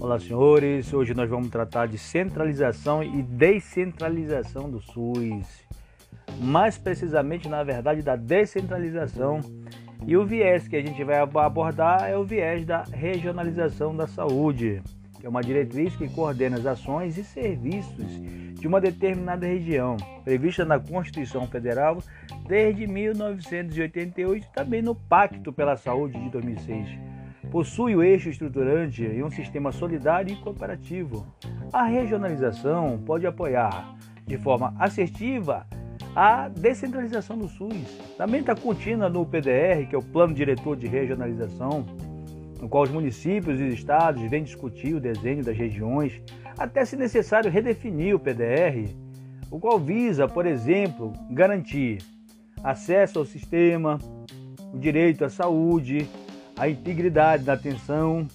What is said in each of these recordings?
Olá, senhores. Hoje nós vamos tratar de centralização e descentralização do SUS. Mais precisamente, na verdade, da descentralização. E o viés que a gente vai abordar é o viés da regionalização da saúde, que é uma diretriz que coordena as ações e serviços de uma determinada região, prevista na Constituição Federal desde 1988 e também no Pacto pela Saúde de 2006 possui o eixo estruturante e um sistema solidário e cooperativo. A regionalização pode apoiar de forma assertiva a descentralização do SUS. Também está contínua no PDR, que é o Plano Diretor de Regionalização, no qual os municípios e estados vêm discutir o desenho das regiões, até se necessário redefinir o PDR, o qual visa, por exemplo, garantir acesso ao sistema, o direito à saúde, a integridade da atenção,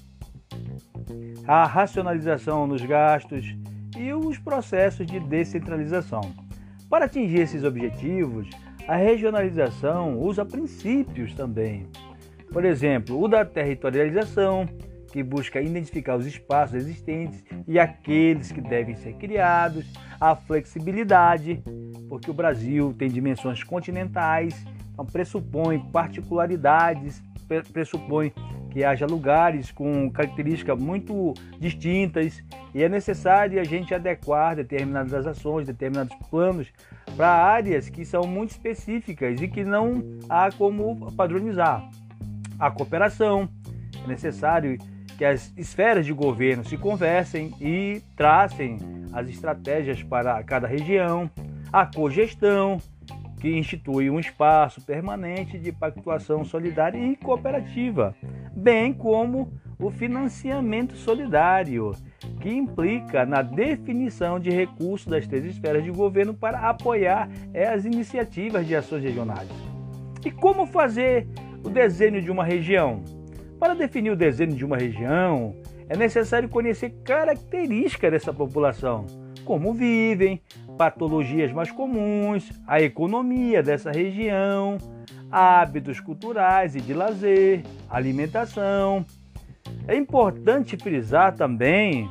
a racionalização nos gastos e os processos de descentralização. Para atingir esses objetivos, a regionalização usa princípios também. Por exemplo, o da territorialização, que busca identificar os espaços existentes e aqueles que devem ser criados, a flexibilidade, porque o Brasil tem dimensões continentais, então pressupõe particularidades pressupõe que haja lugares com características muito distintas e é necessário a gente adequar determinadas ações, determinados planos para áreas que são muito específicas e que não há como padronizar. A cooperação é necessário que as esferas de governo se conversem e tracem as estratégias para cada região. A cogestão, que institui um espaço permanente de pactuação solidária e cooperativa, bem como o financiamento solidário, que implica na definição de recursos das três esferas de governo para apoiar as iniciativas de ações regionais. E como fazer o desenho de uma região? Para definir o desenho de uma região, é necessário conhecer características dessa população, como vivem, patologias mais comuns, a economia dessa região, hábitos culturais e de lazer, alimentação. É importante frisar também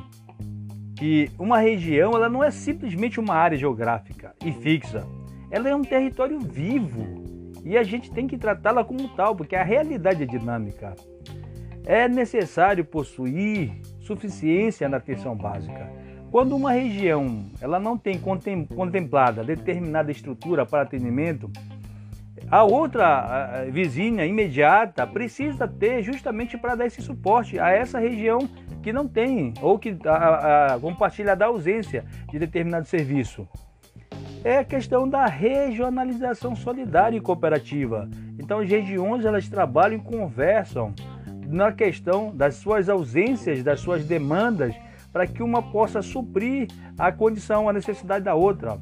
que uma região ela não é simplesmente uma área geográfica e fixa. Ela é um território vivo e a gente tem que tratá-la como tal, porque a realidade é dinâmica. É necessário possuir suficiência na atenção básica quando uma região ela não tem contemplada determinada estrutura para atendimento, a outra vizinha imediata precisa ter justamente para dar esse suporte a essa região que não tem ou que a, a, compartilha da ausência de determinado serviço. É a questão da regionalização solidária e cooperativa. Então as regiões elas trabalham e conversam na questão das suas ausências, das suas demandas para que uma possa suprir a condição, a necessidade da outra.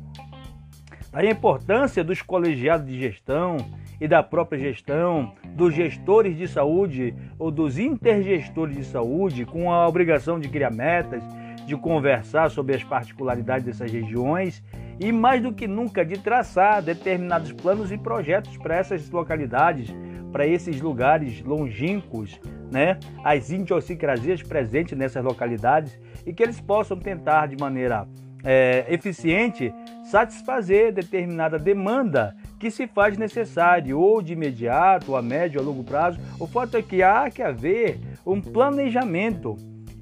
Daí a importância dos colegiados de gestão e da própria gestão, dos gestores de saúde ou dos intergestores de saúde, com a obrigação de criar metas, de conversar sobre as particularidades dessas regiões e, mais do que nunca, de traçar determinados planos e projetos para essas localidades, para esses lugares longínquos, né, as idiosincrasias presentes nessas localidades e que eles possam tentar de maneira é, eficiente satisfazer determinada demanda que se faz necessário, ou de imediato, ou a médio ou a longo prazo. O fato é que há que haver um planejamento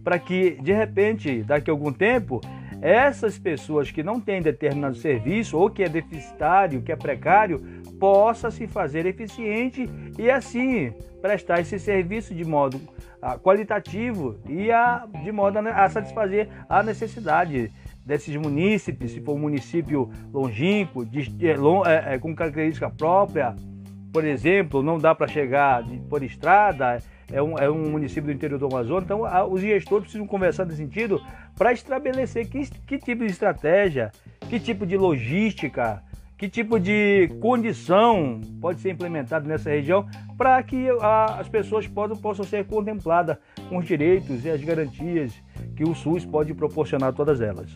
para que, de repente, daqui a algum tempo, essas pessoas que não têm determinado serviço ou que é deficitário, que é precário, possa se fazer eficiente e assim prestar esse serviço de modo ah, qualitativo e a, de modo a, satisfazer a necessidade desses munícipes, se for um município longínquo, de, de, é, é, com característica própria, por exemplo, não dá para chegar de, por estrada, é um, é um município do interior do Amazonas, então a, os gestores precisam conversar nesse sentido para estabelecer que, que tipo de estratégia, que tipo de logística, que tipo de condição pode ser implementado nessa região para que a, as pessoas possam, possam ser contempladas com os direitos e as garantias que o SUS pode proporcionar a todas elas.